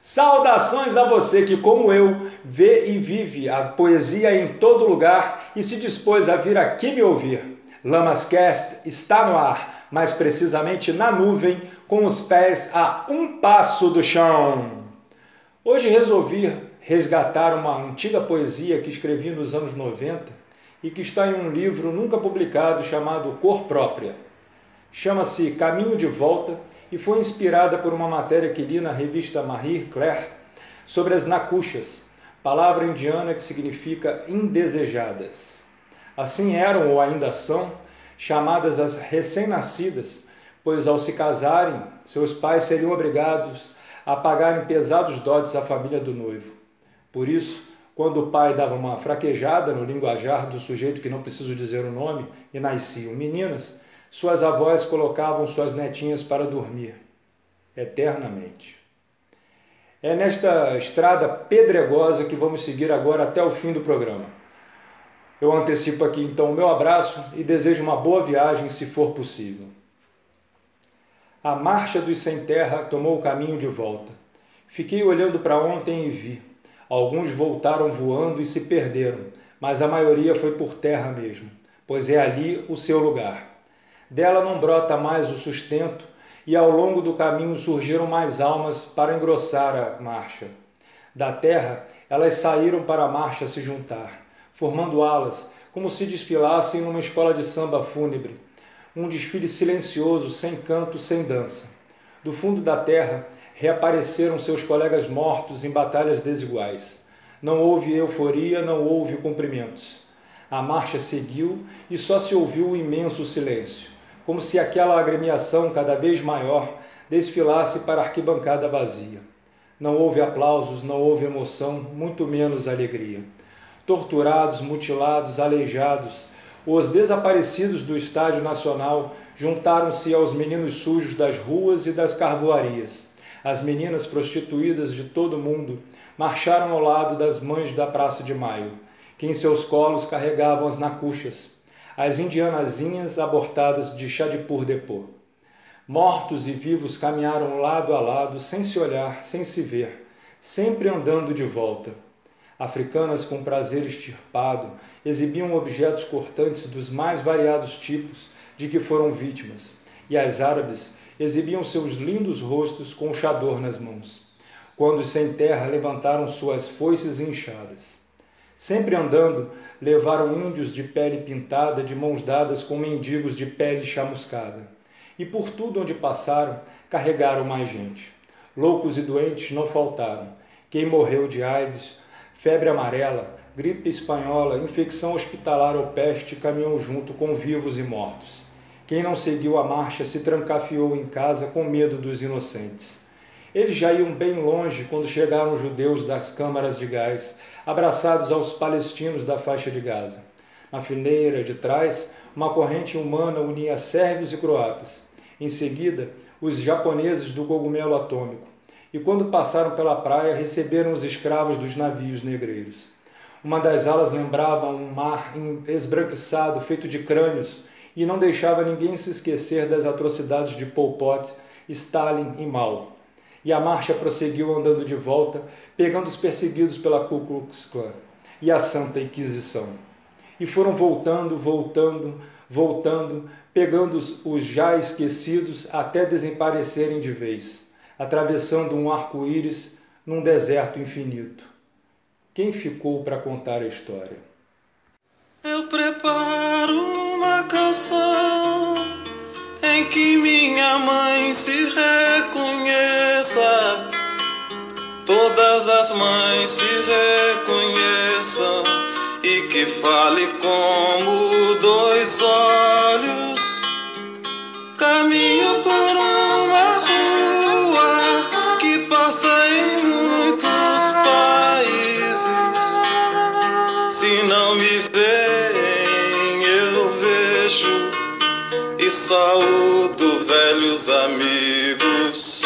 Saudações a você que, como eu, vê e vive a poesia em todo lugar e se dispôs a vir aqui me ouvir. Lamascast está no ar, mais precisamente na nuvem, com os pés a um passo do chão. Hoje resolvi resgatar uma antiga poesia que escrevi nos anos 90 e que está em um livro nunca publicado chamado Cor Própria. Chama-se Caminho de Volta e foi inspirada por uma matéria que li na revista Marie Claire sobre as nakushas, palavra indiana que significa indesejadas. Assim eram ou ainda são chamadas as recém-nascidas, pois ao se casarem, seus pais seriam obrigados a pagarem pesados dotes à família do noivo. Por isso, quando o pai dava uma fraquejada no linguajar do sujeito que não preciso dizer o nome e nasciam meninas, suas avós colocavam suas netinhas para dormir eternamente. É nesta estrada pedregosa que vamos seguir agora até o fim do programa. Eu antecipo aqui então o meu abraço e desejo uma boa viagem se for possível. A marcha dos sem terra tomou o caminho de volta. Fiquei olhando para ontem e vi. Alguns voltaram voando e se perderam, mas a maioria foi por terra mesmo, pois é ali o seu lugar. Dela não brota mais o sustento, e ao longo do caminho surgiram mais almas para engrossar a marcha. Da terra, elas saíram para a marcha se juntar, formando alas, como se desfilassem numa escola de samba fúnebre. Um desfile silencioso, sem canto, sem dança. Do fundo da terra, reapareceram seus colegas mortos em batalhas desiguais. Não houve euforia, não houve cumprimentos. A marcha seguiu e só se ouviu o imenso silêncio como se aquela agremiação cada vez maior desfilasse para a arquibancada vazia. Não houve aplausos, não houve emoção, muito menos alegria. Torturados, mutilados, aleijados, os desaparecidos do Estádio Nacional juntaram-se aos meninos sujos das ruas e das carvoarias. As meninas prostituídas de todo o mundo marcharam ao lado das mães da Praça de Maio, que em seus colos carregavam as nacuchas, as indianazinhas abortadas de Chadipur Depô. Mortos e vivos caminharam lado a lado, sem se olhar, sem se ver, sempre andando de volta. Africanas com prazer extirpado exibiam objetos cortantes dos mais variados tipos de que foram vítimas, e as árabes exibiam seus lindos rostos com o chador nas mãos, quando sem terra levantaram suas foices inchadas. Sempre andando, levaram índios de pele pintada de mãos dadas com mendigos de pele chamuscada. E por tudo onde passaram, carregaram mais gente. Loucos e doentes não faltaram. Quem morreu de AIDS, febre amarela, gripe espanhola, infecção hospitalar ou peste caminhou junto com vivos e mortos. Quem não seguiu a marcha se trancafiou em casa com medo dos inocentes. Eles já iam bem longe quando chegaram os judeus das câmaras de gás, abraçados aos palestinos da faixa de Gaza. Na fileira de trás, uma corrente humana unia sérvios e croatas. Em seguida, os japoneses do cogumelo atômico. E quando passaram pela praia, receberam os escravos dos navios negreiros. Uma das alas lembrava um mar esbranquiçado, feito de crânios, e não deixava ninguém se esquecer das atrocidades de Pol Pot, Stalin e Mao e a marcha prosseguiu andando de volta, pegando os perseguidos pela Ku Klux Klan e a Santa Inquisição. E foram voltando, voltando, voltando, pegando os já esquecidos até desaparecerem de vez, atravessando um arco-íris num deserto infinito. Quem ficou para contar a história? Eu preparo uma canção em que minha mãe se reconheça. Todas as mães se reconheçam e que fale como dois olhos. Caminho por uma rua que passa em muitos países. Se não me veem, eu vejo e saúdo velhos amigos.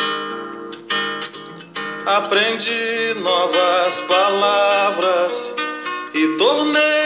Aprendi novas palavras e tornei